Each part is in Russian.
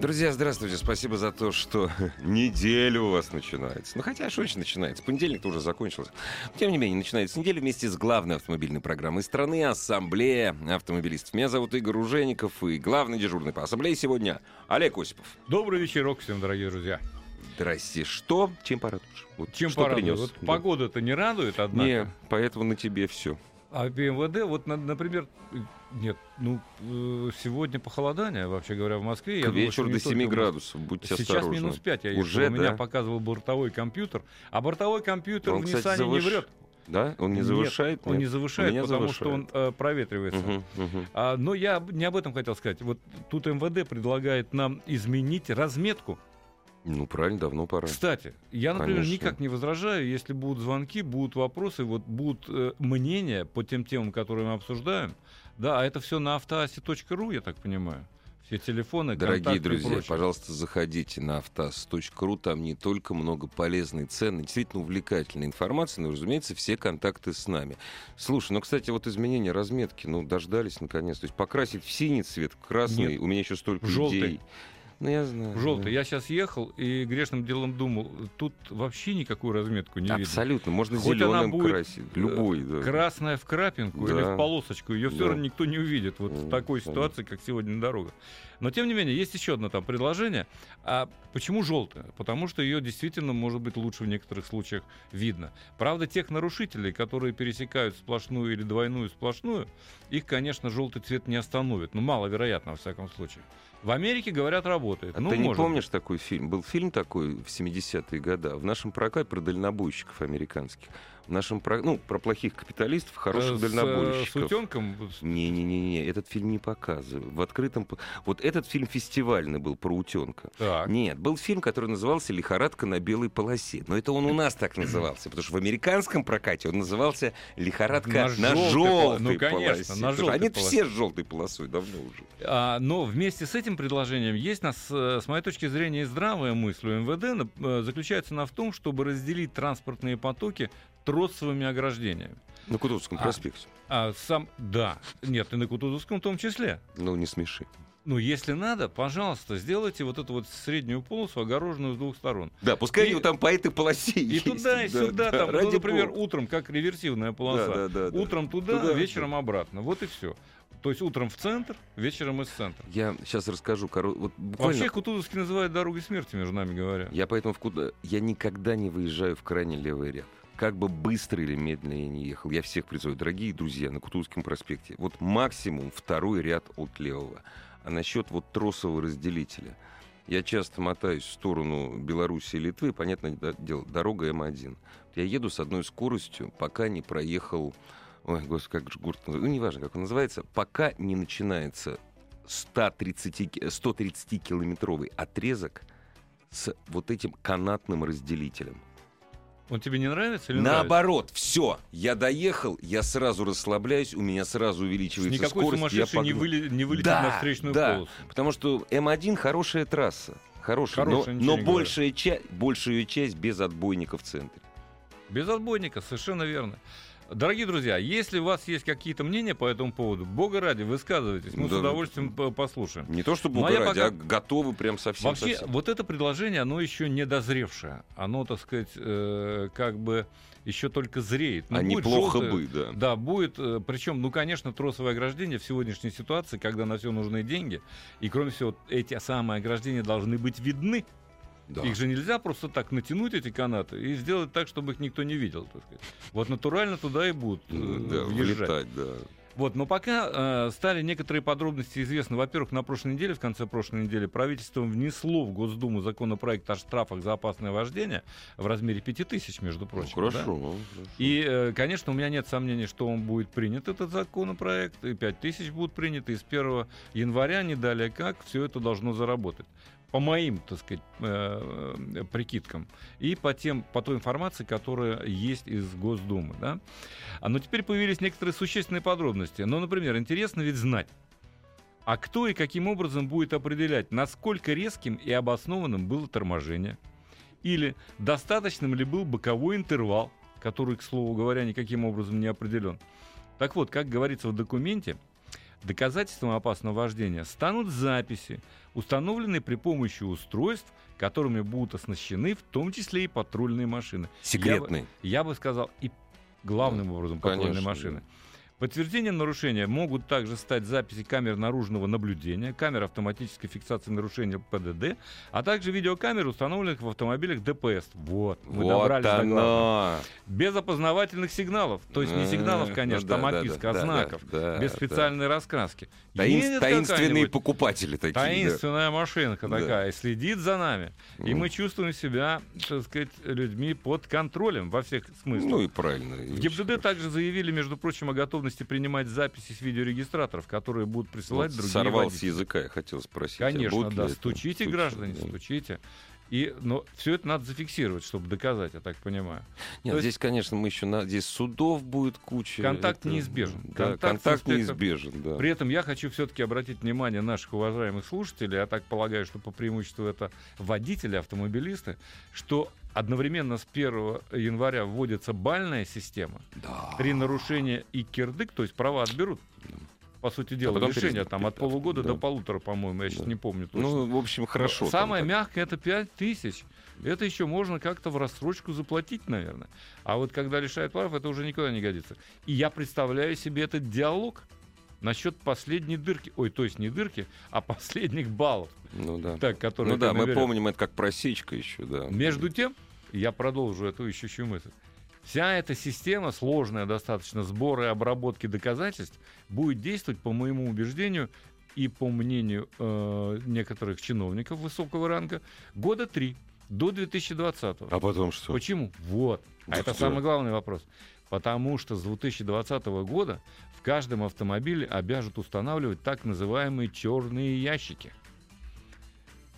Друзья, здравствуйте. Спасибо за то, что неделя у вас начинается. Ну, хотя, что еще начинается? Понедельник уже закончился. Тем не менее, начинается неделя вместе с главной автомобильной программой страны «Ассамблея автомобилистов». Меня зовут Игорь Ужеников, и главный дежурный по ассамблее сегодня Олег Осипов. Добрый вечерок всем, дорогие друзья. Здрасте. Что? Чем порадуешь? Вот Чем что порадуешь? Вот да. Погода-то не радует, однако. Не, поэтому на тебе все. А БМВД, вот, например, нет, ну, э, сегодня похолодание, вообще говоря, в Москве. К я вечеру думаю, до 7 градусов, будьте Сейчас осторожны. минус 5 я Уже, у меня показывал бортовой компьютер, а бортовой компьютер он, в кстати, Nissan завыш... не врет. Да? Он не завышает? Нет, он не завышает, потому завышает. что он э, проветривается. Угу, угу. А, но я не об этом хотел сказать. Вот тут МВД предлагает нам изменить разметку ну, правильно, давно пора. Кстати, я, например, Конечно. никак не возражаю, если будут звонки, будут вопросы, вот будут э, мнения по тем темам, которые мы обсуждаем. Да, а это все на автоасе.ру, я так понимаю. Все телефоны, Дорогие друзья, пожалуйста, заходите на автоаз.ру. Там не только много полезной, ценной, действительно увлекательной информации, но, разумеется, все контакты с нами. Слушай, ну, кстати, вот изменение разметки, ну, дождались наконец. То есть покрасить в синий цвет, в красный, Нет, у меня еще столько желтый. идей. Ну, я знаю. Желтый. Да. Я сейчас ехал и грешным делом думал, тут вообще никакую разметку не видно. Абсолютно. Можно зеленым красить. Любой, да. Красная в крапинку да. или в полосочку. Ее все да. равно никто не увидит. Вот в такой ситуации, как сегодня на дорогах. Но тем не менее, есть еще одно там предложение. А почему желтая? Потому что ее действительно, может быть, лучше в некоторых случаях видно. Правда, тех нарушителей, которые пересекают сплошную или двойную сплошную, их, конечно, желтый цвет не остановит. Ну, маловероятно, во всяком случае. В Америке, говорят, работает. А ну, ты не может. помнишь такой фильм? Был фильм такой в 70-е годы в нашем прокате про дальнобойщиков американских. В нашем про... ну, про плохих капиталистов, хороших с, дальнобойщиков. С утенком? Не-не-не, этот фильм не показывают. В открытом... Вот этот фильм фестивальный был про утенка. Так. Нет, был фильм, который назывался «Лихорадка на белой полосе». Но это он у нас так назывался, потому что в американском прокате он назывался «Лихорадка на, на желтой ну, конечно, полосе». На желтой Они полосе. все с желтой полосой давно уже. А, но вместе с этим предложением есть, нас, с моей точки зрения, здравая мысль у МВД э, заключается она в том, чтобы разделить транспортные потоки тросовыми ограждениями. На Кутузовском а, проспекте. А сам, да, нет, и на Кутузовском в том числе. Ну, не смеши. Ну, если надо, пожалуйста, сделайте вот эту вот среднюю полосу, огороженную с двух сторон. Да, пускай и, там по этой полосе И есть. туда, и да, сюда, да, там, ну, ради например, бога. утром, как реверсивная полоса. Да, да, да, утром да. туда, Туда, вечером обратно. Вот и все. То есть утром в центр, вечером из центра. Я сейчас расскажу. Коро... Вот буквально... Вообще Кутузовский называют дорогой смерти, между нами говоря. Я поэтому в Куда... Я никогда не выезжаю в крайне левый ряд. Как бы быстро или медленно я не ехал. Я всех призываю, дорогие друзья, на Кутузовском проспекте. Вот максимум второй ряд от левого. А насчет вот тросового разделителя. Я часто мотаюсь в сторону Беларуси и Литвы, понятное дело, дорога М1. Я еду с одной скоростью, пока не проехал Ой, господи, как же называется? Ну, неважно, как он называется. Пока не начинается 130, 130-километровый отрезок с вот этим канатным разделителем. Он тебе не нравится или Наоборот, нравится? все. Я доехал, я сразу расслабляюсь, у меня сразу увеличивается Никакой скорость. я сумасшедший не, выли, не вылетит да, на встречную да, полосу. Потому что М1 хорошая трасса. Хорошая, Хорошая, но, но большая, часть, большая часть без отбойника в центре. Без отбойника, совершенно верно. Дорогие друзья, если у вас есть какие-то мнения по этому поводу, бога ради, высказывайтесь, мы Да. с удовольствием по- послушаем. Не то чтобы Ну, а я ради, пока- а готовы прям совсем. Вообще, совсем. вот это предложение, оно еще не дозревшее. Оно, так сказать, э, как бы еще только зреет. а будет неплохо желтое- бы, да. Да, будет. Причем, ну, конечно, тросовое ограждение в сегодняшней ситуации, когда на все нужны деньги, и кроме всего, эти самые ограждения должны быть видны. Да. Их же нельзя просто так натянуть, эти канаты, и сделать так, чтобы их никто не видел. Так сказать. Вот натурально туда и будут э, Да, въезжать. вылетать, да. Вот, но пока э, стали некоторые подробности известны. Во-первых, на прошлой неделе, в конце прошлой недели, правительство внесло в Госдуму законопроект о штрафах за опасное вождение в размере 5000, между прочим. Ну, хорошо, да? хорошо. И, э, конечно, у меня нет сомнений, что он будет принят, этот законопроект, и 5000 будут приняты, и с 1 января, не далее как, все это должно заработать по моим, так сказать, э, э, прикидкам и по, тем, по той информации, которая есть из Госдумы. Да? А, но теперь появились некоторые существенные подробности. Ну, например, интересно ведь знать, а кто и каким образом будет определять, насколько резким и обоснованным было торможение? Или достаточным ли был боковой интервал, который, к слову говоря, никаким образом не определен? Так вот, как говорится в документе, доказательством опасного вождения станут записи, установленные при помощи устройств, которыми будут оснащены в том числе и патрульные машины. Секретные. Я бы, я бы сказал, и главным образом патрульные конечно, машины. Да. Подтверждением нарушения могут также стать записи камер наружного наблюдения, камер автоматической фиксации нарушения ПДД, а также видеокамеры, установленных в автомобилях ДПС. Вот, мы вот добрались оно. до главного. Без опознавательных сигналов. То есть не сигналов, ну конечно, ну, там описка, а знаков. Да, без специальной да. раскраски. Таин, таинственные покупатели такие. Таинственная да. машинка такая. И следит за нами. Mm. И мы чувствуем себя, так сказать, людьми под контролем во всех смыслах. Ну и правильно. В ГИБДД также заявили, между прочим, о готовности готовности принимать записи с видеорегистраторов, которые будут присылать вот другие Сорвал с языка, я хотел спросить. А Конечно, а да. Стучите, это? граждане, да. стучите. И, но все это надо зафиксировать, чтобы доказать, я так понимаю. Нет, То здесь, есть, конечно, мы еще на, здесь судов будет куча. Контакт это, неизбежен. Да, контакт, контакт неизбежен, да. При этом я хочу все-таки обратить внимание наших уважаемых слушателей, я так полагаю, что по преимуществу это водители, автомобилисты, что одновременно с 1 января вводится бальная система. Да. При нарушении и кирдык, то есть права отберут по сути дела, а решение там от полугода да. до полутора, по-моему, я да. сейчас не помню точно. Ну, в общем, хорошо. Самое мягкое это 5 тысяч. Это еще можно как-то в рассрочку заплатить, наверное. А вот когда лишают прав, это уже никуда не годится. И я представляю себе этот диалог насчет последней дырки. Ой, то есть не дырки, а последних баллов. Ну да. Так, которые ну да, мы помним это как просечка еще, да. Между тем, я продолжу эту еще мысль. Вся эта система, сложная достаточно, сбора и обработки доказательств, будет действовать, по моему убеждению, и по мнению э, некоторых чиновников высокого ранга, года три, до 2020. А потом что? Почему? Вот. А это что? самый главный вопрос. Потому что с 2020 года в каждом автомобиле обяжут устанавливать так называемые черные ящики.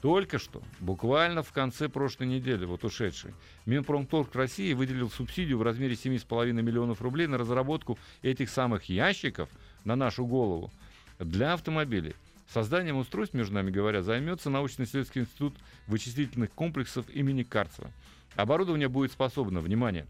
Только что, буквально в конце прошлой недели, вот ушедшей, Минпромторг России выделил субсидию в размере 7,5 миллионов рублей на разработку этих самых ящиков на нашу голову для автомобилей. Созданием устройств, между нами говоря, займется научно-исследовательский институт вычислительных комплексов имени Карцева. Оборудование будет способно, внимание,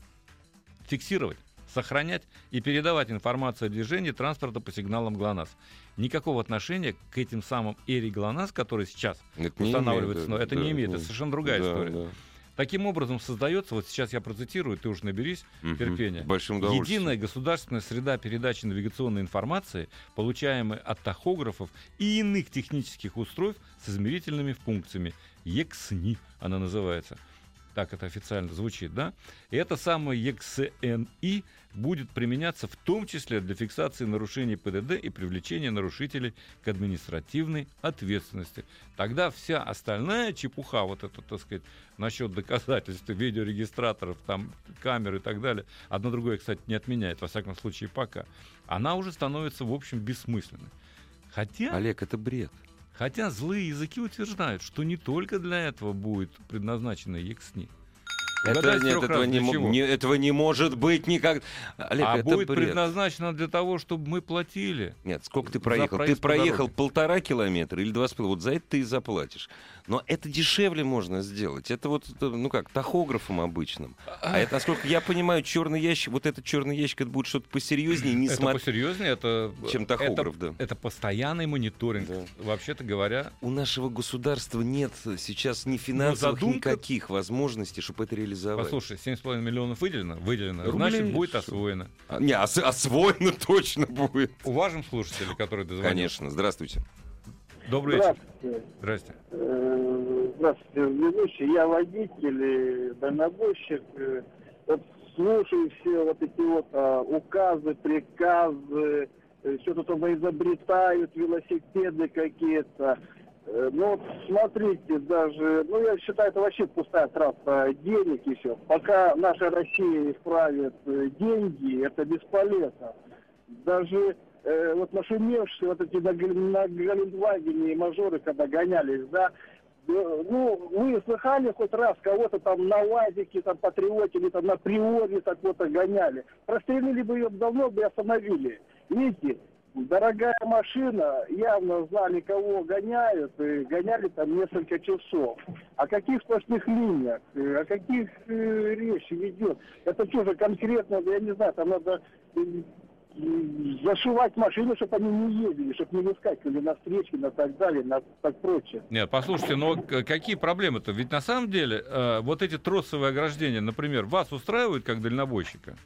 фиксировать сохранять и передавать информацию о движении транспорта по сигналам ГЛОНАСС. Никакого отношения к этим самым Эри ГЛОНАСС, которые сейчас это устанавливаются, но это да, не имеет, да, это совершенно другая да, история. Да. Таким образом создается, вот сейчас я процитирую, ты уж наберись угу, терпения. Большим Единая государственная среда передачи навигационной информации, получаемой от тахографов и иных технических устройств с измерительными функциями. ЕКСНИ она называется так это официально звучит, да, и это самое EXNI будет применяться в том числе для фиксации нарушений ПДД и привлечения нарушителей к административной ответственности. Тогда вся остальная чепуха, вот это, так сказать, насчет доказательств, видеорегистраторов, там, камер и так далее, одно другое, кстати, не отменяет, во всяком случае, пока, она уже становится, в общем, бессмысленной. Хотя... Олег, это бред. Хотя злые языки утверждают, что не только для этого будет предназначена ЕКСНИ. Это, нет, этого, не, не, этого не может быть никак. Олег, а это будет бред. предназначено для того, чтобы мы платили. Нет, сколько ты проехал? Ты проехал полтора километра или два с половиной. Вот за это ты и заплатишь. Но это дешевле можно сделать. Это вот, ну как, тахографом обычным. А это, насколько я понимаю, черный ящик, вот этот черный ящик, это будет что-то посерьезнее, не Это смот... посерьезнее, это... Чем тахограф, это, да. Это постоянный мониторинг, да. вообще-то говоря. У нашего государства нет сейчас ни финансовых, задумка... никаких возможностей, чтобы это реализовать. Послушай, 7,5 миллионов выделено? Выделено. Рублей, Значит, будет освоено. А, не, ос- освоено точно будет. Уважим слушателей, которые дозвонились. Конечно. Здравствуйте. Добрый вечер. Здравствуйте. Здрасте. Э, здравствуйте, ведущий. Я водитель, дальнобойщик. Вот слушаю все вот эти вот а, указы, приказы, что-то там изобретают, велосипеды какие-то. Э, ну, смотрите, даже, ну, я считаю, это вообще пустая трата денег еще. Пока наша Россия исправит э, деньги, это бесполезно. Даже э, вот нашумевшие вот эти на, на Галендвагене мажоры, когда гонялись, да, э, ну, вы слыхали хоть раз кого-то там на УАЗике, там, Патриоте или там на Приоре так вот гоняли? Прострелили бы ее давно бы остановили. Видите, дорогая машина, явно знали, кого гоняют, и гоняли там несколько часов. О каких сплошных линиях, э, о каких э, речь ведет? Это что же конкретно, я не знаю, там надо э, зашивать машины, чтобы они не ездили, чтобы не выскакивали на встречи, на так далее, на так прочее. Нет, послушайте, но какие проблемы-то? Ведь на самом деле э, вот эти тросовые ограждения, например, вас устраивают как дальнобойщика?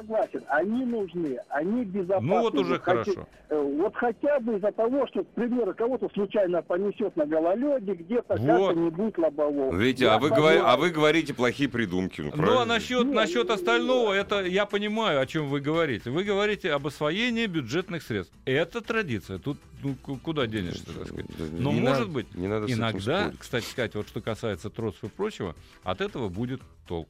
Согласен, они нужны, они безопасны. Ну вот уже вот хорошо. Э, вот хотя бы из-за того, что, к примеру, кого-то случайно понесет на гололеде, где-то вот. как-то не будет лобового. Видите, а вы, говор... а вы говорите плохие придумки. Ну, ну а насчет, Нет, насчет ну, остального, это я понимаю, о чем вы говорите. Вы говорите об освоении бюджетных средств. Это традиция. Тут ну, куда денешься, так сказать. Но не может надо, быть, не надо иногда, кстати сказать, вот что касается тросов и прочего, от этого будет толк.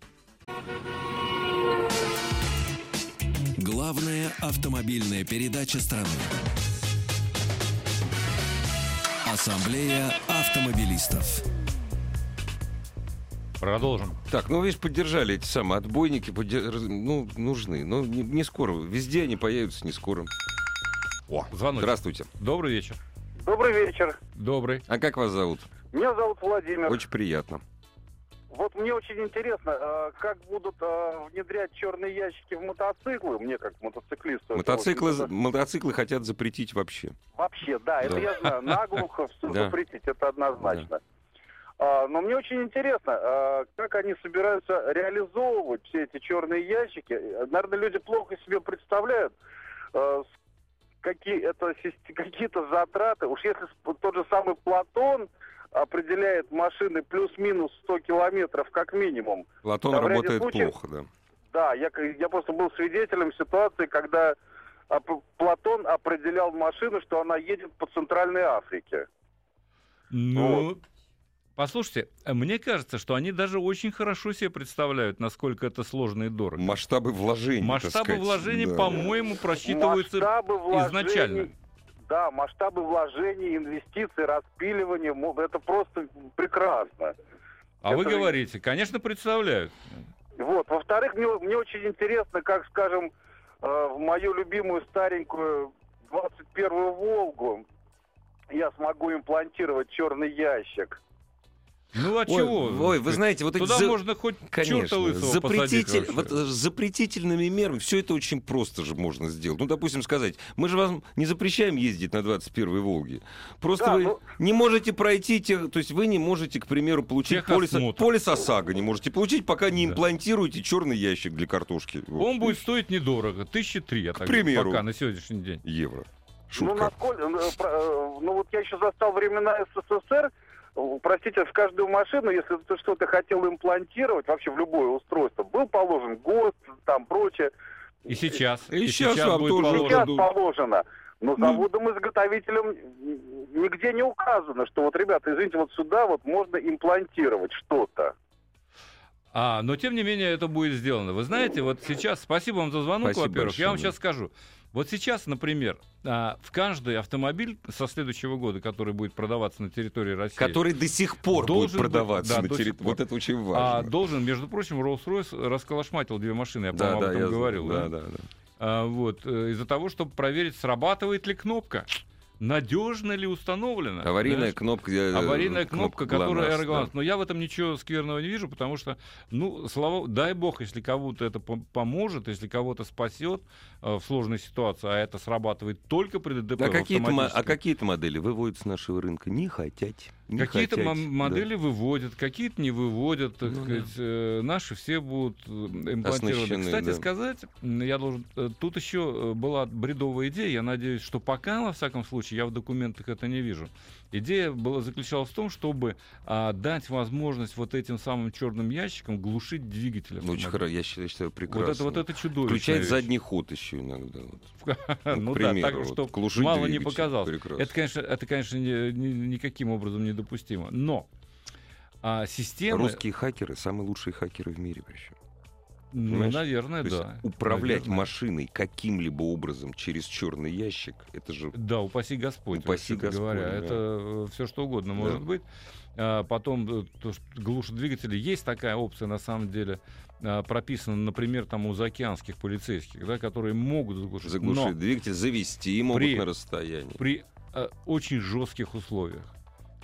Главная автомобильная передача страны. Ассамблея автомобилистов. Продолжим. Так, ну видишь, поддержали эти самые отбойники, поддерж... ну, нужны. Но не, не скоро. Везде они появятся не скоро. О, звонок. Здравствуйте. Добрый вечер. Добрый вечер. Добрый. А как вас зовут? Меня зовут Владимир. Очень приятно. Вот мне очень интересно, а, как будут а, внедрять черные ящики в мотоциклы, мне как мотоциклисту. Мотоциклы, мотоциклы хотят запретить вообще. Вообще, да, да. это я знаю. Наглухо все запретить, это однозначно. А, но мне очень интересно, как они собираются реализовывать все эти черные ящики. Наверное, люди плохо себе представляют, какие это какие-то затраты. Уж если тот же самый Платон определяет машины плюс-минус 100 километров как минимум. Платон да, работает случаев, плохо, да. Да, я, я просто был свидетелем ситуации, когда Платон определял машину, что она едет по Центральной Африке. Ну, вот. Послушайте, мне кажется, что они даже очень хорошо себе представляют, насколько это сложно и дорого. Масштабы вложений. Масштабы вложений, да. по-моему, просчитываются Масштабы изначально. Да, масштабы вложений, инвестиций, распиливания, это просто прекрасно. А это... вы говорите, конечно, представляют. Вот. Во-вторых, мне, мне очень интересно, как, скажем, э, в мою любимую старенькую 21-ю «Волгу» я смогу имплантировать черный ящик. Ну а ой, чего? Ой, вы знаете, вот Туда эти... можно хоть Конечно, лысого запретитель, вот, с запретительными мерами все это очень просто же можно сделать. Ну, допустим, сказать, мы же вам не запрещаем ездить на 21-й Волге. Просто да, вы ну... не можете пройти тех, то есть вы не можете, к примеру, получить полис, полис ОСАГО, не можете получить, пока не да. имплантируете черный ящик для картошки. Вот. Он будет стоить недорого, тысячи три, я к так примеру, пока на сегодняшний день. Евро. Ну, Шутка. Ну, насколько, э, э, ну вот я еще застал времена СССР, простите, в каждую машину, если ты что-то хотел имплантировать, вообще в любое устройство, был положен ГОСТ, там прочее. И сейчас. И, и сейчас, сейчас будет тоже положено. Сейчас положено. Но ну. заводом-изготовителем нигде не указано, что вот, ребята, извините, вот сюда вот можно имплантировать что-то. А, но тем не менее это будет сделано. Вы знаете, вот сейчас, спасибо вам за звонок, во-первых. Я вам сейчас скажу. Вот сейчас, например, а, в каждый автомобиль со следующего года, который будет продаваться на территории России... Который до сих пор будет продаваться да, на территории... Вот это очень важно. А, должен, между прочим, Rolls-Royce расколошматил две машины, я, по-моему, да, об этом я говорил. Да, да, да. да. А, вот, э, из-за того, чтобы проверить, срабатывает ли кнопка надежно ли установлена. Аварийная знаешь? кнопка. Э, Аварийная кнопка, кнопка которая ГЛОНАСС. Да. Но я в этом ничего скверного не вижу, потому что, ну, слава, дай бог, если кому-то это поможет, если кого-то спасет э, в сложной ситуации, а это срабатывает только при ДТП. А какие-то, а какие-то модели выводят с нашего рынка? Не хотят. Какие-то модели да. выводят, какие-то не выводят, так ну, сказать. Да. Э, наши все будут э, имплантированы. Кстати да. сказать, я должен... Э, тут еще была бредовая идея. Я надеюсь, что пока, во всяком случае, я в документах это не вижу. Идея была, заключалась в том, чтобы а, дать возможность вот этим самым черным ящикам глушить двигатель. Очень хорошо, я считаю, прекрасно. Вот это, вот это чудовищно. Включать задний ход еще иногда. Ну да, так, чтобы мало не показалось. Это, конечно, это, конечно, никаким образом недопустимо. Но а, системы... Русские хакеры самые лучшие хакеры в мире причем. Ну, наверное, То да. Управлять наверное. машиной каким-либо образом через черный ящик, это же. Да, упаси Господь. Упаси Господь. Говоря. Да. Это э, все что угодно да. может быть. А, потом э, то, что глушат двигатели. Есть такая опция, на самом деле, а, прописана, например, там у заокеанских полицейских, да, которые могут заглушить. Заглушить Но двигатель, завести могут при, на расстоянии. При а, очень жестких условиях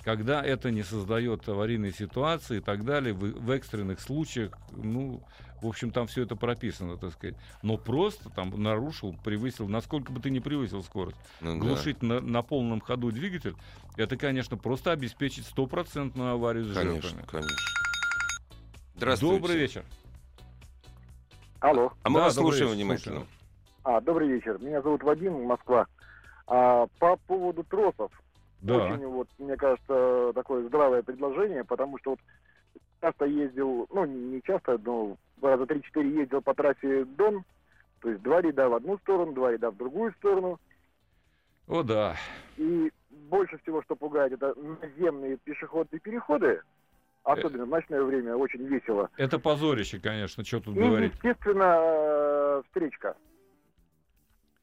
когда это не создает аварийной ситуации и так далее, в, в экстренных случаях, ну, в общем, там все это прописано, так сказать. Но просто там нарушил, превысил, насколько бы ты не превысил скорость. Ну, глушить да. на, на полном ходу двигатель, это, конечно, просто обеспечить стопроцентную аварию с конечно, жертвами. Конечно, Здравствуйте. Добрый вечер. Алло. А мы да, вас слушаем внимательно. А, добрый вечер. Меня зовут Вадим, Москва. А, по поводу тросов. Да. Очень, вот, мне кажется, такое здравое предложение, потому что вот часто ездил, ну, не часто, но раза три-четыре ездил по трассе Дон, то есть два ряда в одну сторону, два ряда в другую сторону. О, да. И больше всего, что пугает, это наземные пешеходные переходы, особенно в ночное время, очень весело. Это позорище, конечно, что тут и, говорить. естественно, э, встречка.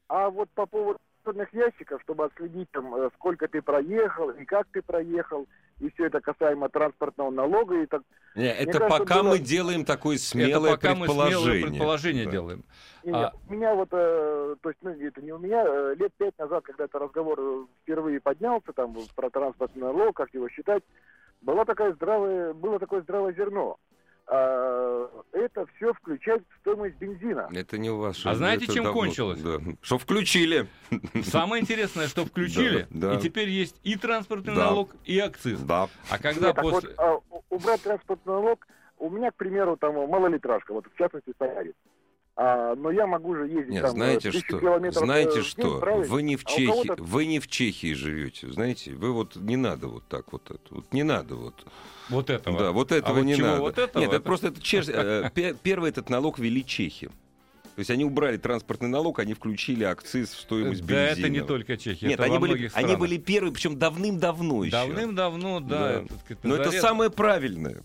А вот по поводу черных ящиков, чтобы отследить, там, э, сколько ты проехал и как ты проехал, и все это касаемо транспортного налога. И так, Не, это кажется, пока было... мы делаем такое смелое это пока предположение. Мы смелое предположение да. делаем. И а... У меня вот, э, то есть, ну, это не у меня, э, лет пять назад, когда этот разговор впервые поднялся, там, про транспортный налог, как его считать, была такая здравая, было такое здравое зерно. А, это все включать в стоимость бензина. Это не у вас. А знаете, чем давно, кончилось? Да. Что включили. Самое интересное, что включили, да, да. и теперь есть и транспортный да. налог, и акциз. Да. А когда Нет, после... Вот, а, убрать транспортный налог, у меня, к примеру, там малолитражка, вот в частности, Солярис. А, но я могу же ездить Нет, там знаете что? Знаете что? Вы не в а Чехии, вы не в Чехии живете, знаете? Вы вот не надо вот так вот, вот не надо вот. Вот этого. Да, вот этого а не вот надо. Вот этого, Нет, это, это просто это чеш... Э, первый этот налог вели чехи. То есть они убрали транспортный налог, они включили акциз в стоимость бензина. Да, это не только Чехия. Нет, они были, они были первые, причем давным-давно еще. Давным-давно, да. да. Это, сказать, Но это самое правильное.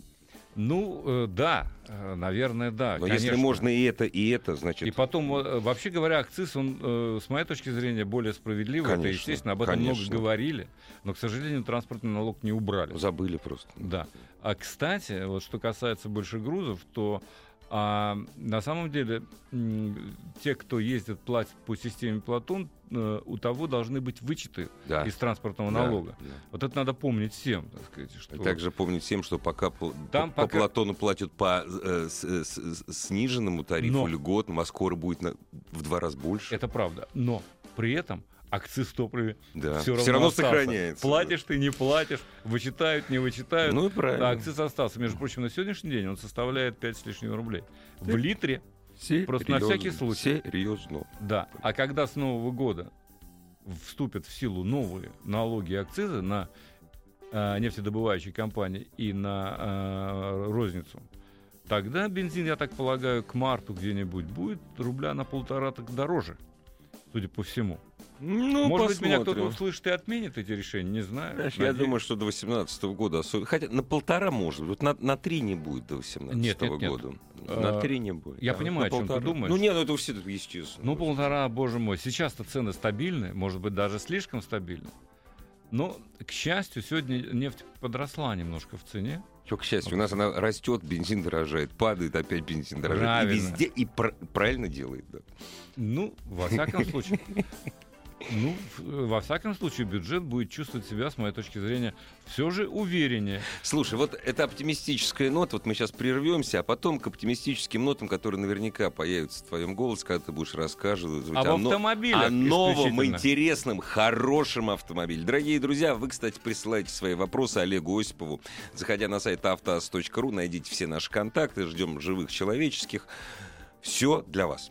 Ну, э, да, э, наверное, да. Но конечно. если можно и это, и это, значит... И потом, э, вообще говоря, акциз, он, с моей точки зрения, более справедливый. Конечно, это, естественно, об этом конечно. много говорили. Но, к сожалению, транспортный налог не убрали. Забыли просто. Да. А, кстати, вот что касается больших грузов, то а на самом деле те, кто ездит, платят по системе Платон, э, у того должны быть вычеты да. из транспортного налога. Да. Вот это надо помнить всем, так сказать. Что... Также помнить всем, что пока Там по, пока... по Платону платят по э, с, с, сниженному тарифу Но... льготному, а скоро будет на, в два раза больше. Это правда. Но при этом акциз топливе да. все равно, все равно сохраняется. Платишь ты, не платишь, вычитают, не вычитают. Ну и правильно. А акциз остался. Между прочим, на сегодняшний день он составляет 5 с лишним рублей. В литре. Серьезно. Просто на всякий случай. Серьезно. Да. А когда с Нового года вступят в силу новые налоги и акцизы на э, нефтедобывающие компании и на э, розницу, тогда бензин, я так полагаю, к марту где-нибудь будет рубля на полтора так дороже, судя по всему. Ну, Может посмотрим. быть, меня кто-то услышит и отменит эти решения, не знаю. Знаешь, я думаю, что до 2018 года, хотя на полтора может быть, на, на три не будет до 2018 нет, нет, года. Нет. На три не будет. Я да, понимаю, о чем полтора. ты думаешь. Ну нет, ну это все естественно. Ну полтора, боже мой. Сейчас-то цены стабильны, может быть, даже слишком стабильны. Но, к счастью, сегодня нефть подросла немножко в цене. Что, к счастью, у нас она растет, бензин дорожает, падает, опять бензин дорожает. Правильно. И везде, и пр- правильно делает, да. Ну, во всяком случае. Ну, во всяком случае, бюджет будет чувствовать себя, с моей точки зрения, все же увереннее. Слушай, вот это оптимистическая нота, вот мы сейчас прервемся, а потом к оптимистическим нотам, которые наверняка появятся в твоем голосе, когда ты будешь рассказывать Об о, автомобилях о новом, интересном, хорошем автомобиле. Дорогие друзья, вы, кстати, присылайте свои вопросы Олегу Осипову. Заходя на сайт автоаз.ру, найдите все наши контакты, ждем живых человеческих. Все для вас.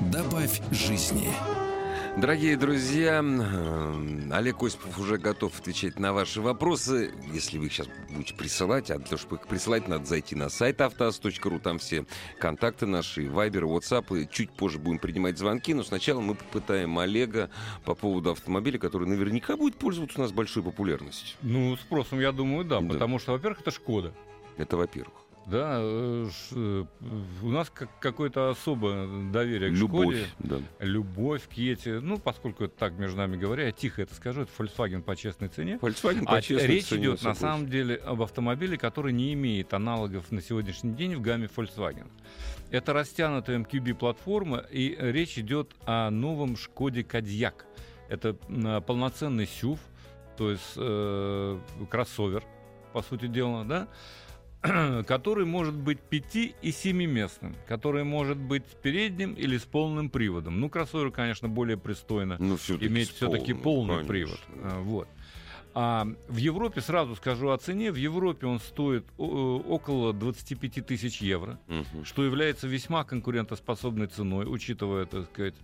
Добавь жизни. Дорогие друзья, э, Олег Осипов уже готов отвечать на ваши вопросы. Если вы их сейчас будете присылать, а для того, чтобы их присылать, надо зайти на сайт автоаз.ру, там все контакты наши, вайбер, WhatsApp. Чуть позже будем принимать звонки, но сначала мы попытаем Олега по поводу автомобиля, который наверняка будет пользоваться у нас большой популярностью. Ну, спросом, я думаю, да, да. потому что, во-первых, это Шкода. Это во-первых. Да, э, э, у нас какое-то особое доверие к любовь, Шкоде. Да. Любовь к Ете. Ну, поскольку это так между нами говоря, я тихо это скажу, это Volkswagen по честной цене. Volkswagen по а честной речь цене. идет на самом деле об автомобиле, который не имеет аналогов на сегодняшний день в гамме Volkswagen. Это растянутая MQB-платформа, и речь идет о новом Шкоде Кадьяк. Это полноценный SUV, то есть э, кроссовер, по сути дела, да, который может быть 5 и 7-местным, который может быть передним или с полным приводом. Ну, кроссовер, конечно, более пристойно ну, все иметь все-таки полный конечно. привод. А, вот. А в Европе, сразу скажу о цене, в Европе он стоит около 25 тысяч евро, угу. что является весьма конкурентоспособной ценой, учитывая, так сказать,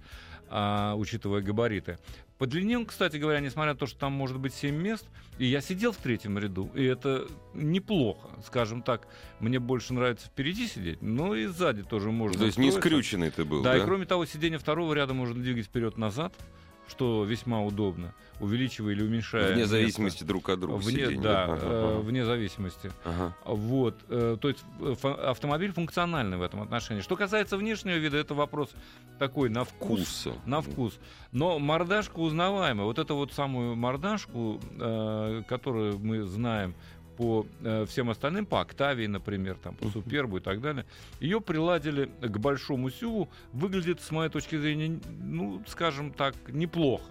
а, учитывая габариты. По длине, кстати говоря, несмотря на то, что там может быть 7 мест, и я сидел в третьем ряду, и это неплохо, скажем так. Мне больше нравится впереди сидеть, но и сзади тоже можно. То есть не скрюченный ты был, да? Да, и кроме того, сиденье второго ряда можно двигать вперед-назад что весьма удобно, увеличивая или уменьшая. Вне зависимости друг от друга. Вне, сиденья. да, ага, э, ага. вне зависимости. Ага. Вот, э, то есть фо- автомобиль функциональный в этом отношении. Что касается внешнего вида, это вопрос такой на вкус. Вкуса. На вкус. Но мордашка узнаваемая. Вот эту вот самую мордашку, э, которую мы знаем по э, всем остальным, по Октавии, например, там, по Супербу и так далее, ее приладили к большому сюву. Выглядит, с моей точки зрения, ну, скажем так, неплохо.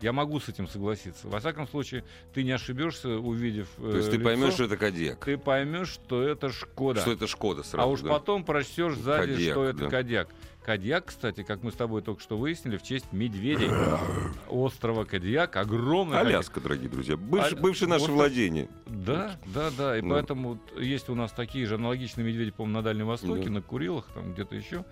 Я могу с этим согласиться. Во всяком случае, ты не ошибешься, увидев. Э, То есть ты лицо, поймешь, что это Кадьяк. Ты поймешь, что это Шкода. Что это Шкода сразу. а уж да. потом прочтешь сзади, Кодиак, что это да. Кадьяк. Кадьяк, кстати, как мы с тобой только что выяснили, в честь медведей острова Кадьяк. Огромный Кадьяк. Аляска, дорогие друзья. Бывш, А- бывшее наше вот владение. Да, да, да. И Ну. поэтому есть у нас такие же аналогичные медведи, по-моему, на Дальнем Востоке, Да. на Курилах, там где-то еще.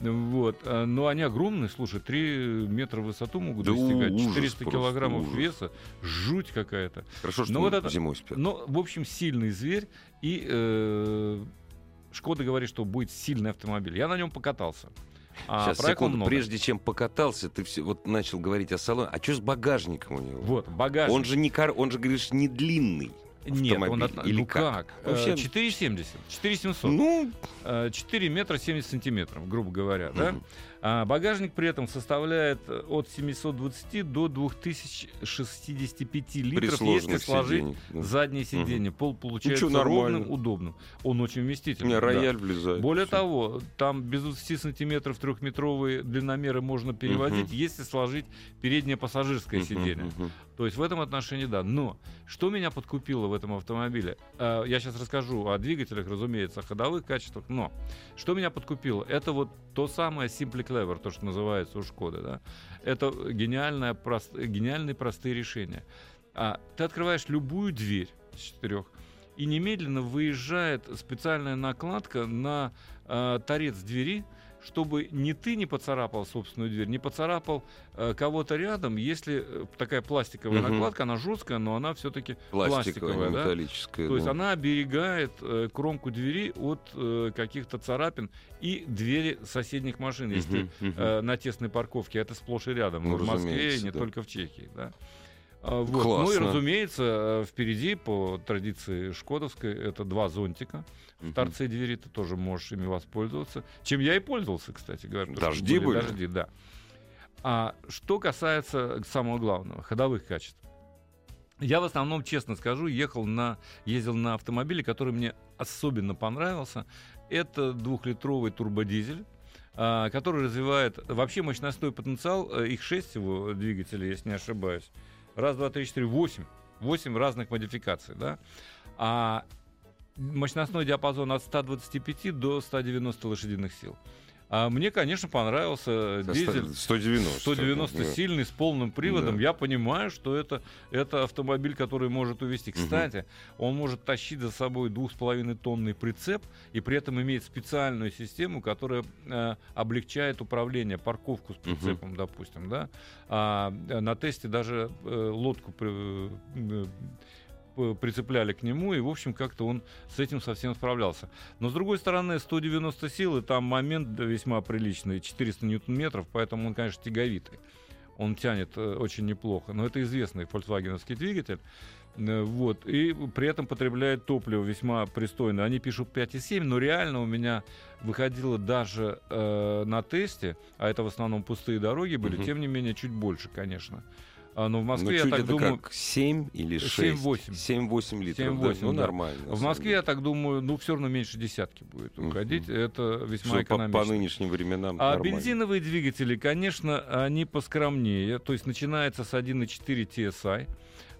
Вот. А, Но они огромные, слушай, 3 метра в высоту могут Да достигать, ужас 400 просто, килограммов ужас. веса, жуть какая-то. Хорошо, что мы вот это- зимой спят. Но, в общем, сильный зверь. И э, Шкода говорит, что будет сильный автомобиль. Я на нем покатался. А Сейчас, секунду, много. прежде чем покатался, ты все, вот начал говорить о салоне. А что с багажником у него? Вот, багажник. Он же не кар... он же, говоришь, не длинный. Нет, он от- Или ну как? как? Вообще- Э, 4,70, 4,700. Ну, Э, 4 метра 70 сантиметров, грубо говоря, да? А багажник при этом составляет от 720 до 2065 при литров, если сложить сиденьях, да. заднее сиденье. Пол получается нормально. ровным, удобным. Он очень У вместительный. меня да. рояль влезает. Более всё. того, там без 20 сантиметров трехметровые длинномеры можно перевозить, Мгм. если сложить переднее пассажирское Мгм, сиденье. мгм. То есть в этом отношении да. Но что меня подкупило в этом автомобиле? Э, Я сейчас расскажу о двигателях, разумеется, о ходовых качествах. Но что меня подкупило? Это вот то самое Simply Clever, то, что называется у Шкоды. Да? Это гениальное, прост- гениальные простые решения. А, ты открываешь любую дверь с четырех, и немедленно выезжает специальная накладка на э, торец двери, чтобы ни ты не поцарапал собственную дверь, не поцарапал э, кого-то рядом, если э, такая пластиковая угу. накладка, она жесткая, но она все-таки пластиковая, пластиковая да? металлическая. То да. есть она оберегает э, кромку двери от э, каких-то царапин и двери соседних машин, угу, если угу. Э, на тесной парковке. Это сплошь и рядом. Ну, в Москве и не только в Чехии. Да? А, вот. Классно. Ну и, разумеется, э, впереди, по традиции Шкодовской, это два зонтика. В торце двери ты тоже можешь ими воспользоваться. Чем я и пользовался, кстати говоря. Дожди были? Дожди, да. А что касается самого главного, ходовых качеств. Я в основном, честно скажу, ехал на, ездил на автомобиле, который мне особенно понравился. Это двухлитровый турбодизель а, который развивает вообще мощностной потенциал. Э, их шесть всего двигателей, если не ошибаюсь. Раз, два, три, четыре, восемь. Восемь разных модификаций, да. А мощностной диапазон от 125 до 190 лошадиных сил. А мне, конечно, понравился дизель 190. 190 да. сильный с полным приводом. Да. Я понимаю, что это, это автомобиль, который может увезти. Кстати, угу. он может тащить за собой 2,5 тонный прицеп и при этом имеет специальную систему, которая э, облегчает управление, парковку с прицепом, угу. допустим. Да? А, на тесте даже э, лодку э, прицепляли к нему, и, в общем, как-то он с этим совсем справлялся. Но, с другой стороны, 190 сил, и там момент весьма приличный, 400 ньютон-метров, поэтому он, конечно, тяговитый. Он тянет э, очень неплохо. Но это известный фольксвагеновский двигатель. Э, вот. И при этом потребляет топливо весьма пристойно. Они пишут 5,7, но реально у меня выходило даже э, на тесте, а это в основном пустые дороги были, угу. тем не менее, чуть больше, конечно. А, но в Москве, ну, я так думаю... как 7 или 6? 7-8. 7-8 литров. 7-8, да? Ну, да. нормально. В Москве, я так думаю, ну, все равно меньше десятки будет уходить. Uh-huh. Это весьма Что экономично. По, по нынешним временам А нормально. бензиновые двигатели, конечно, они поскромнее. То есть начинается с 1.4 TSI,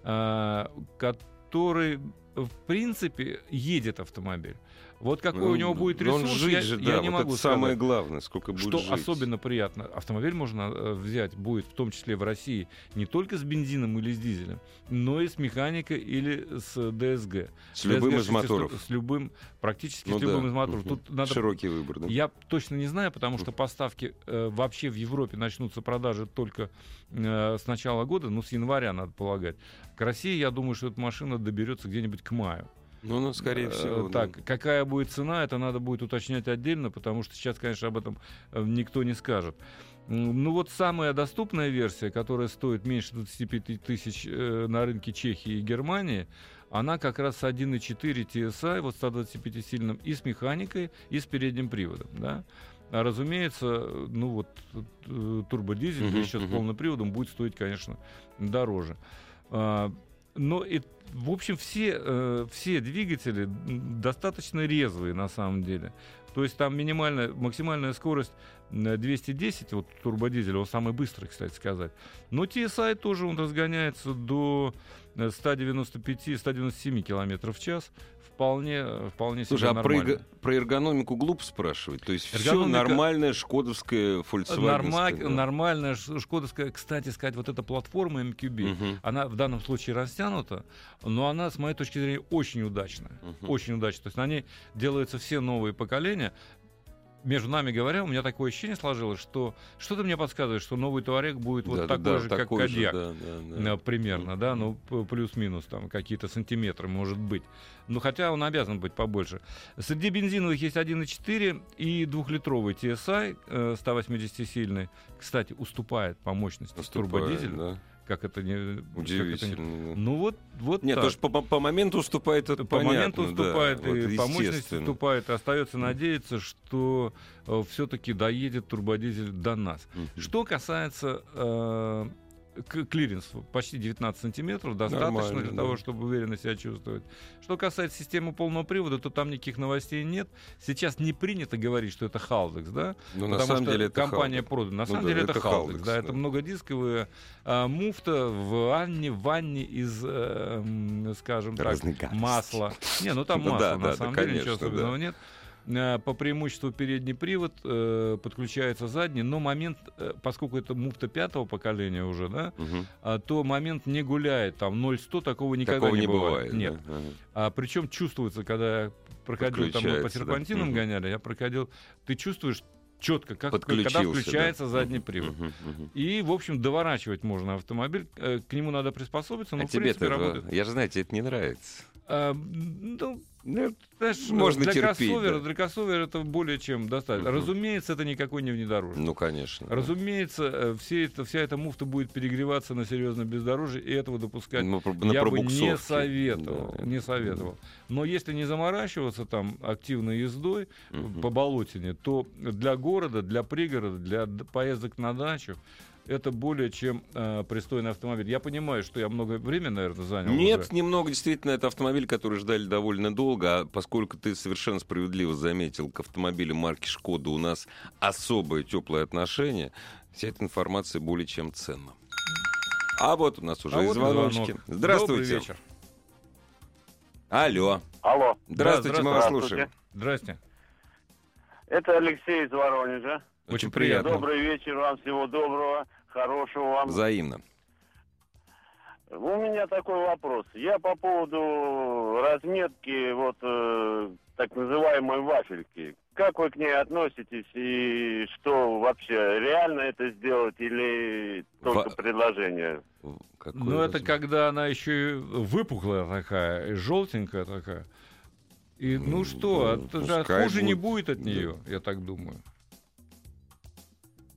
а, который, в принципе, едет автомобиль. Вот какой ну, у него будет ресурс, жить я, же, я да, не вот могу это сказать. самое главное, сколько будет Что жить. особенно приятно, автомобиль можно э, взять будет в том числе в России не только с бензином или с дизелем, но и с механикой или с ДСГ. С любым из моторов. С любым, практически ну, с любым да. из моторов. Тут надо, Широкий выбор. Да? Я точно не знаю, потому что поставки э, вообще в Европе начнутся продажи только э, с начала года, ну с января надо полагать. К России, я думаю, что эта машина доберется где-нибудь к маю. Ну, ну, скорее всего. Так, да. какая будет цена, это надо будет уточнять отдельно, потому что сейчас, конечно, об этом э, никто не скажет. Ну вот самая доступная версия, которая стоит меньше 25 тысяч э, на рынке Чехии и Германии, она как раз с 1.4 TSI, вот 125-сильным, и с механикой, и с передним приводом. Да? А разумеется, ну вот э, турбодизель, uh-huh, еще uh-huh. с полным приводом, будет стоить, конечно, дороже. Но и в общем, все, э, все двигатели достаточно резвые на самом деле. То есть там минимальная, максимальная скорость 210, вот турбодизель, он самый быстрый, кстати сказать. Но TSI тоже он разгоняется до 195-197 км в час вполне, вполне Слушай, а про, про эргономику глупо спрашивать? То есть Эргономика... все нормальная шкодовская Volkswagen? Норма... Да? Нормальная шкодовская, кстати сказать, вот эта платформа MQB, угу. она в данном случае растянута, но она, с моей точки зрения, очень удачная. Угу. Очень удачная. То есть на ней делаются все новые поколения между нами говоря, у меня такое ощущение сложилось, что что-то мне подсказывает, что новый Туарек будет вот да, такой да, же, такой как Кадьяк. Да, да, да. Примерно, да, ну, плюс-минус, там, какие-то сантиметры, может быть. Ну, хотя он обязан быть побольше. Среди бензиновых есть 1.4 и двухлитровый TSI, 180-сильный. Кстати, уступает по мощности уступает, турбодизелю. Да как это не удивительно. Это не... Ну вот, вот Нет, так. тоже по, по моменту уступает это По понятно, моменту уступает да, и вот по мощности уступает. Остается надеяться, что э, все-таки доедет турбодизель до нас. Угу. Что касается э, клиренс почти 19 сантиметров, достаточно Нормально, для да. того, чтобы уверенно себя чувствовать. Что касается системы полного привода, то там никаких новостей нет. Сейчас не принято говорить, что это Haldex, да? Но ну, Потому на самом что деле это компания Haldex. продана. На ну, самом да, деле это, Haldex, да, да. Это многодисковая а, муфта в ванне, в ванне из, э, скажем Разный так, масла. Не, ну там масло, на самом деле ничего особенного нет. Э, по преимуществу передний привод, э, подключается задний, но момент, э, поскольку это муфта пятого поколения уже, да, угу. то момент не гуляет, там 0-100 такого никогда такого не, не бывает. бывает. Нет. Да? А, причем чувствуется, когда я проходил, там мы по серпантинам да? гоняли, я проходил, ты чувствуешь четко, как, когда включается да? задний привод. Угу. И, в общем, доворачивать можно автомобиль, к нему надо приспособиться, но, а в принципе, работает. Я же, знаете, это не нравится. А, ну, ну, знаешь, Можно для терпеть, кроссовера, да. для кроссовера это более чем достаточно. Угу. Разумеется, это никакой не внедорожник. Ну, конечно. Разумеется, да. все это, вся эта муфта будет перегреваться на серьезном бездорожье, и этого допускать ну, на я бы не советовал. Да. Не советовал. Но если не заморачиваться там активной ездой угу. по болотине, то для города, для пригорода, для поездок на дачу это более чем э, пристойный автомобиль. Я понимаю, что я много времени, наверное, занял. Нет, уже. немного. Действительно, это автомобиль, который ждали довольно долго. А поскольку ты совершенно справедливо заметил, к автомобилю марки Шкода у нас особое теплое отношение, вся эта информация более чем ценна. А вот у нас уже а и вот звоночки. Звонок. Здравствуйте. Добрый вечер. Алло. Алло. Здравствуйте, да, мы вас слушаем. Здрасте. Это Алексей из Воронежа. Очень приятно. Добрый вечер вам, всего доброго, хорошего вам. Взаимно. У меня такой вопрос. Я по поводу разметки вот э, так называемой вафельки. Как вы к ней относитесь и что вообще, реально это сделать или только Во... предложение? Какое ну, это когда она еще и выпуклая такая, желтенькая такая. И ну, ну что, ну, это хуже будет. не будет от нее, да. я так думаю.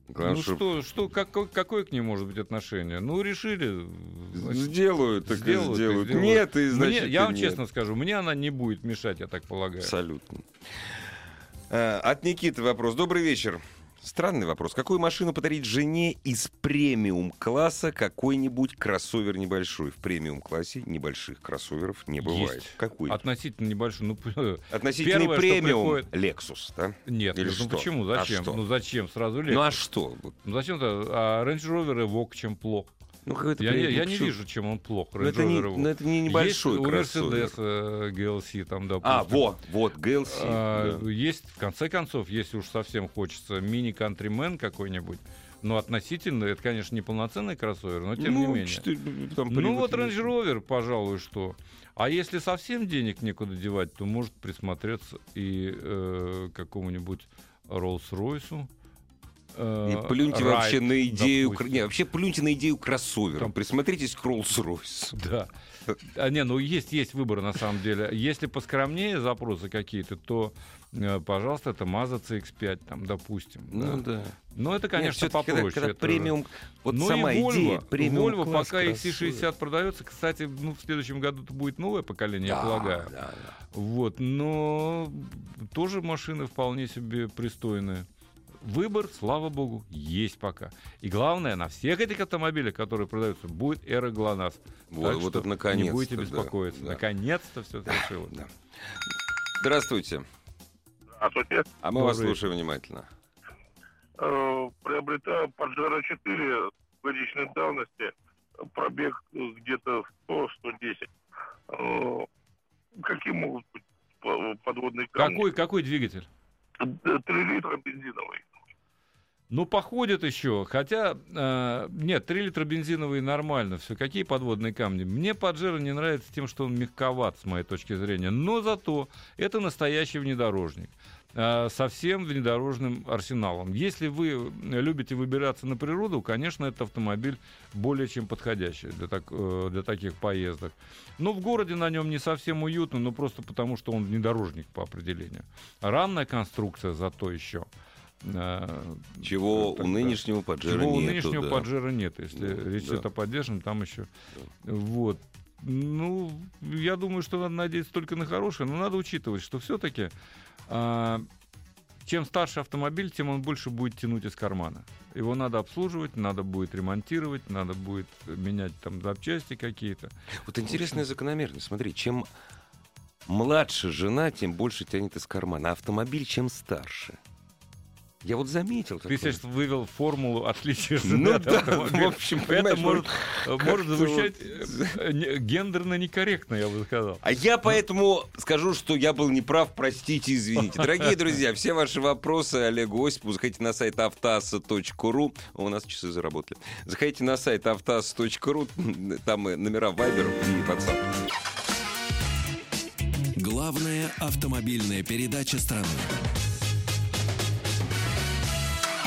Главное, ну что, что как, какое к ней может быть отношение? Ну, решили. Значит, сделают, так сделают, и сделают. сделают. Нет, и значит, мне, Я вам нет. честно скажу, мне она не будет мешать, я так полагаю. Абсолютно. А, от Никиты вопрос. Добрый вечер. Странный вопрос. Какую машину подарить жене из премиум-класса какой-нибудь кроссовер небольшой? В премиум-классе небольших кроссоверов не бывает. Есть. Какой? Относительно небольшой. Ну, Относительно первое, премиум приходит... Lexus, да? Нет, Или ну что? почему? Зачем? А что? Ну зачем сразу Lexus? Ну а что? Ну зачем-то? А Range Rover Evoque чем плохо? Ну, я, я, я не вижу, чем он плох. Но это, не, но это не небольшой есть у Mercedes э, GLC там, допустим. А, вот, вот, GLC. А, да. Есть, в конце концов, если уж совсем хочется, мини-кантримен какой-нибудь, но относительно, это, конечно, не полноценный кроссовер, но тем ну, не менее. 4, там, ну вот Range Rover, пожалуй, что. А если совсем денег некуда девать, то может присмотреться и э, какому-нибудь Rolls-Royce, Э, и плюньте рай, вообще на идею... Допустим. Не, вообще плюньте на идею кроссовера. Там... Присмотритесь к Rolls-Royce. Да. А, не, ну есть, есть выбор на самом деле. Если поскромнее запросы какие-то, то, э, пожалуйста, это Mazda CX-5, там, допустим. Ну да. да. Но это, конечно, Нет, попроще. Когда, когда это... премиум, вот ну сама и Volvo, идея, премиум Volvo, пока XC60 продается, кстати, ну, в следующем году это будет новое поколение, да, я полагаю. Да, да. Вот, но тоже машины вполне себе пристойные выбор, слава богу, есть пока. И главное, на всех этих автомобилях, которые продаются, будет эра ГЛОНАСС. Вот, так вот это наконец Не будете беспокоиться. Да, Наконец-то все это решилось. Да. Здравствуйте. Здравствуйте. А мы Добрый. вас слушаем внимательно. Э, приобретаю Pajero 4 годичной давности. Пробег где-то 100-110. Э, какие могут быть подводные камни? Какой, какой двигатель? 3 литра бензиновый. Ну, походит еще. Хотя, э, нет, 3 литра бензиновый нормально. Все, какие подводные камни? Мне Паджеро не нравится тем, что он мягковат, с моей точки зрения. Но зато это настоящий внедорожник со всем внедорожным арсеналом. Если вы любите выбираться на природу, конечно, это автомобиль более чем подходящий для, так, э, для таких поездок. Но в городе на нем не совсем уютно, но просто потому, что он внедорожник по определению. Ранная конструкция зато еще. Чего так, у нынешнего Паджера Чего нету, у нынешнего да. Паджера нет, если да, речь да. идет о поддержанном, там еще. Да. Вот. Ну, я думаю, что надо надеяться только на хорошее, но надо учитывать, что все-таки а, чем старше автомобиль, тем он больше будет тянуть из кармана. Его надо обслуживать, надо будет ремонтировать, надо будет менять там запчасти какие-то. Вот интересная закономерность. Смотри, чем младше жена, тем больше тянет из кармана. А автомобиль чем старше. Я вот заметил. Ты сейчас вывел формулу отличия жены ну, от да, в общем, Это может, может звучать вот... Э, гендерно некорректно, я бы сказал. А я поэтому скажу, что я был неправ, простите, извините. Дорогие друзья, все ваши вопросы Олегу Осипову заходите на сайт автаса.ру. У нас часы заработали. Заходите на сайт автаса.ру, там номера Viber и WhatsApp. Главная автомобильная передача страны.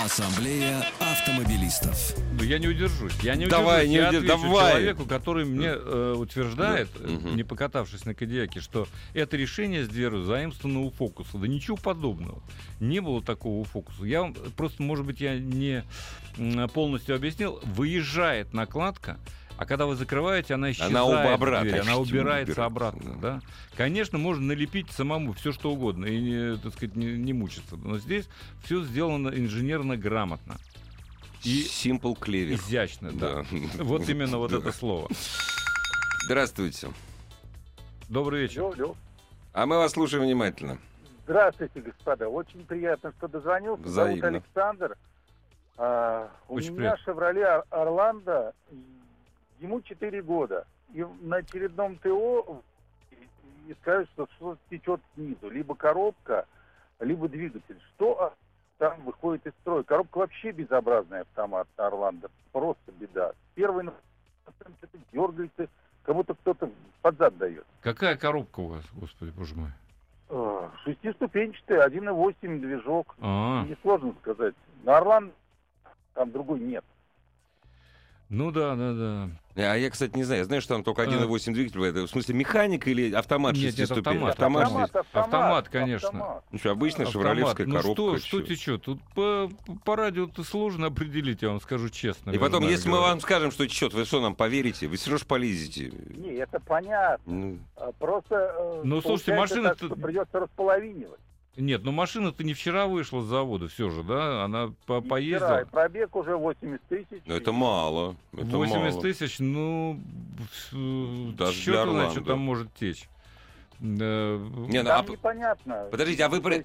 Ассамблея автомобилистов. Ну, я не удержусь. Я не давай, удержусь. Не я удер... отвечу давай. человеку, который мне э, утверждает, да. не покатавшись на Кадиаке, что это решение с дверью заимствовано у фокуса. Да ничего подобного. Не было такого у фокуса. Я вам просто, может быть, я не полностью объяснил. Выезжает накладка, а когда вы закрываете, она исчезает. Она, обратно, дверь, она убирается обратно. Да. Конечно, можно налепить самому все что угодно и не, так сказать, не, не мучиться. Но здесь все сделано инженерно грамотно. И Simple Clever. Изящно, да. да. Вот именно вот это слово. Здравствуйте. Добрый вечер. Алло, алло. А мы вас слушаем внимательно. Здравствуйте, господа. Очень приятно, что дозвонился. Взаимно. Зовут Александр. А, у Очень меня «Шевроле Орландо» Ему 4 года. И на очередном ТО и скажут, что что-то течет снизу. Либо коробка, либо двигатель. Что там выходит из строя? Коробка вообще безобразная автомат Орландо. Просто беда. Первый дергается, кому-то кто-то под зад дает. Какая коробка у вас, господи, боже мой? Шестиступенчатый, 1.8 движок. А-а-а. Несложно сказать. На Орландо там другой нет. Ну да, да, да. А я, кстати, не знаю. Я знаю, что там только 1.8 а... двигатель. Это, в смысле, механика или автомат нет, нет, автомат. Автомат, автомат, автомат, автомат конечно. Автомат. Ну что, обычная шевролевская ну, коробка. Ну что, что течет? Тут по, по радио-то сложно определить, я вам скажу честно. И потом, если говоря. мы вам скажем, что течет, вы что, нам поверите? Вы все равно полезете. Не, это понятно. Ну... Просто э, ну, слушайте, машина... Так, придется располовинивать. Нет, ну машина-то не вчера вышла с завода, все же, да? Она по поездила. Вчера, пробег уже 80 тысяч. Ну это мало. Это 80 тысяч, ну, Даже счет, значит, что там может течь. Не, ну, там а... непонятно. Подождите, а вы...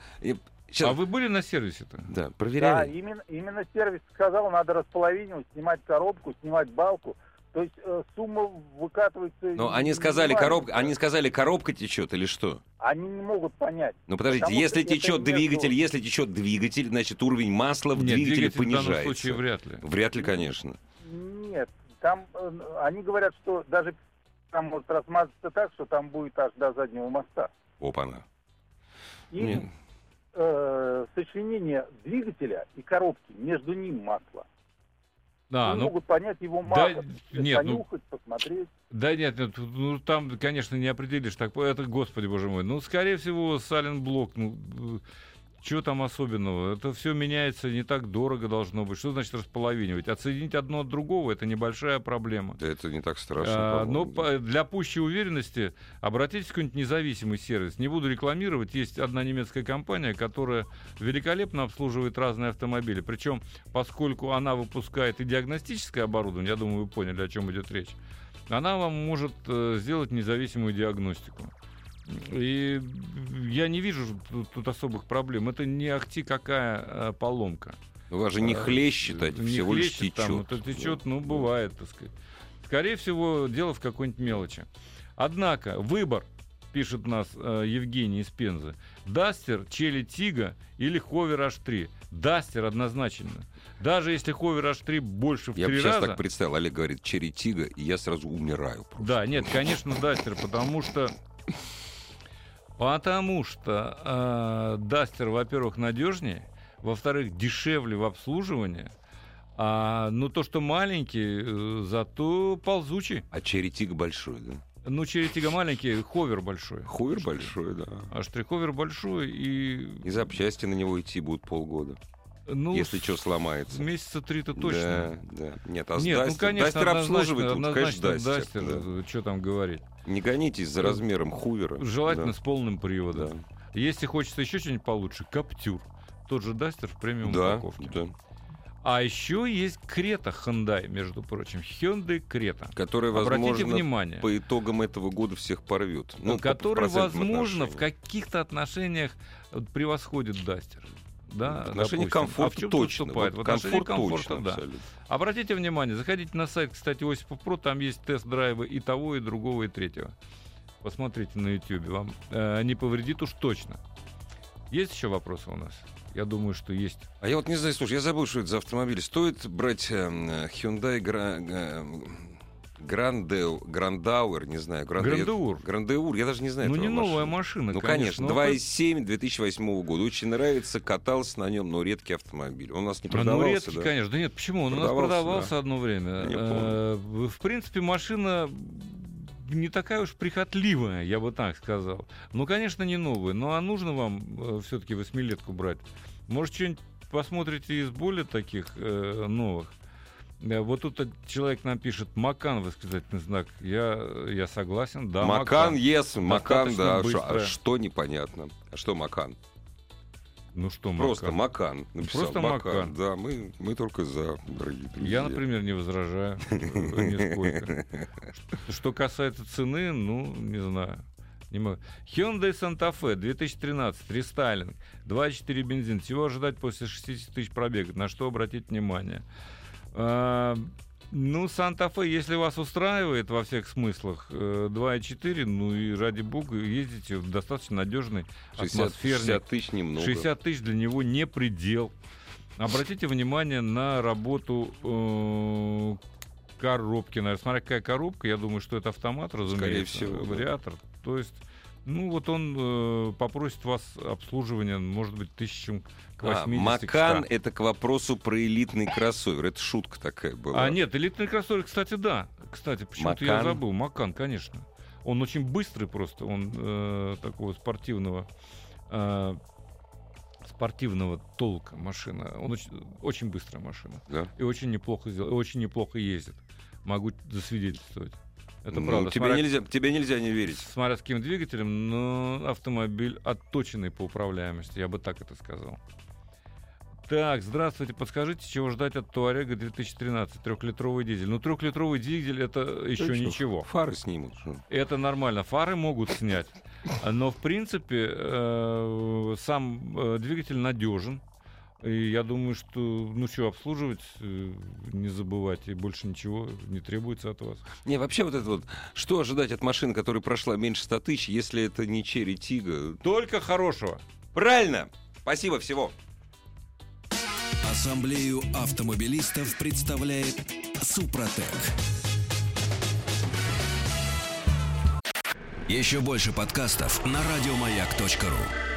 Сейчас. А вы были на сервисе-то? Да, проверяли. Да, именно, именно сервис сказал, надо располовинивать, снимать коробку, снимать балку. То есть э, сумма выкатывается... Но они сказали, коробка, они сказали, коробка течет или что? Они не могут понять. Ну подождите, если течет двигатель, между... если течет двигатель, значит уровень масла в Нет, двигателе двигатель понижается. в данном случае вряд ли. Вряд ли, конечно. Нет, там э, они говорят, что даже там может размазаться так, что там будет аж до заднего моста. Опа-на. И э, сочленение двигателя и коробки, между ним масло. Да, Они ну, могут понять его мало, да, нет, понюхать, ну, посмотреть. Да нет, нет, ну там, конечно, не определишь. Так, это, господи, боже мой. Ну, скорее всего, Сален Блок, ну, что там особенного? Это все меняется, не так дорого должно быть. Что значит располовинивать? Отсоединить одно от другого это небольшая проблема. Да это не так страшно. А, но по, для пущей уверенности обратитесь в какой-нибудь независимый сервис. Не буду рекламировать. Есть одна немецкая компания, которая великолепно обслуживает разные автомобили. Причем, поскольку она выпускает и диагностическое оборудование, я думаю, вы поняли, о чем идет речь, она вам может э, сделать независимую диагностику. И я не вижу тут, особых проблем. Это не ахти какая а, поломка. У вас же не хлещет, а не всего лишь течет. Там, это течет, ну, бывает, так сказать. Скорее всего, дело в какой-нибудь мелочи. Однако, выбор, пишет нам э, Евгений из Пензы, Дастер, Чери Тигго или Ховер H3. Дастер однозначно. Даже если Ховер H3 больше в я три раза... Я сейчас так представил, Олег говорит, Чери Тигго, и я сразу умираю. Просто. Да, нет, конечно, Дастер, потому что Потому что э, Дастер, во-первых, надежнее, во-вторых, дешевле в обслуживании. А, ну, то, что маленький, э, зато ползучий. А Chery Tiggo большой, да? Ну, Chery Tiggo маленький, ховер большой. Ховер большой, да. А H3 ховер большой и... И запчасти на него идти будут полгода. Ну, если что сломается. Месяца три-то точно. Да, да. Нет, а Нет, Дастер, ну, конечно, Дастер обслуживает, тут, конечно, Дастер. Дастер да. Что там говорить. Не гонитесь за размером хувера. Желательно да. с полным приводом. Да. Если хочется еще что-нибудь получше, Каптюр. Тот же Дастер в премиум да, упаковке. Да. А еще есть Крета Hyundai, между прочим. Hyundai Крета. Который, возможно, Обратите внимание, по итогам этого года всех порвет. Ну, который, возможно, в каких-то отношениях превосходит Дастер да, в отношении комфорта а точно. Вот в отношении комфорта, точно, да. Абсолютно. Обратите внимание, заходите на сайт, кстати, Осипов Про, там есть тест-драйвы и того, и другого, и третьего. Посмотрите на YouTube, вам э, не повредит уж точно. Есть еще вопросы у нас? Я думаю, что есть. А я вот не знаю, слушай, я забыл, что это за автомобиль. Стоит брать э, Hyundai Gra... Грандеу, Грандауэр, не знаю. Гранд... Грандеур. Грандеур, я даже не знаю. Ну, не новая машина. машина, Ну, конечно, 2,7 2008 года. Очень нравится, катался на нем, но редкий автомобиль. Он у нас не продавался, Ну, редкий, да? конечно. Да нет, почему? Он у нас Продавался, продавался да. одно время. Не помню. Э, В принципе, машина не такая уж прихотливая, я бы так сказал. Ну, конечно, не новая. Ну, а нужно вам все-таки восьмилетку брать? Может, что-нибудь посмотрите из более таких э, новых? Э, Вот тут человек нам пишет Макан, восклицательный знак. Я, я согласен, да. Макан, yes, Макан, да. быстро. Шо- а что непонятно? А что Макан? Ну что, Просто Макан? Макан. Написал. Просто Макан. Да, мы, мы только за, дорогие друзья. Я, например, не возражаю э, нисколько. Что- Что касается цены, ну, не знаю. Не могу. Hyundai Santa Fe 2013, рестайлинг, 2.4 бензин. Всего ожидать после 60 тысяч пробега. На что обратить внимание? А, ну, Fe, если вас устраивает во всех смыслах, э, 2.4, ну и ради бога, ездите в достаточно надежный 60, атмосферник. 60 тысяч немного. 60 тысяч для него не предел. Обратите внимание на работу э, коробки. Наверное. Смотря какая коробка, я думаю, что это автомат, разумеется. всего, да. Вариатор. То есть, ну вот он э, попросит вас обслуживание, может быть, тысячам к 80 А, Макан к 100. это к вопросу про элитный кроссовер. Это шутка такая была. А нет, элитный кроссовер, кстати, да. Кстати, почему-то я Макан? забыл. Макан, конечно. Он очень быстрый просто. Он э, такого спортивного э, спортивного толка машина. Он очень, очень быстрая машина. Да? И очень неплохо сделал, очень неплохо ездит. Могу засвидетельствовать. Это Ну, правда. тебе, Смотря- нельзя, тебе нельзя не верить. Смотря с каким двигателем, но автомобиль отточенный по управляемости, я бы так это сказал. Так, здравствуйте, подскажите, чего ждать от Туарега 2013, трехлитровый дизель? Ну, трехлитровый дизель это еще Да ничего. Фары снимут. Это нормально. Фары могут снять. Но, в принципе, э, сам э, двигатель надежен. И я думаю, что, ну что, обслуживать, э, не забывать, и больше ничего не требуется от вас. Не, вообще вот это вот, что ожидать от машины, которая прошла меньше 100 тысяч, если это не Черри Тига? Только хорошего. Правильно! Спасибо, всего. Ассамблею автомобилистов представляет Супротек. Еще больше подкастов на радиомаяк.ру.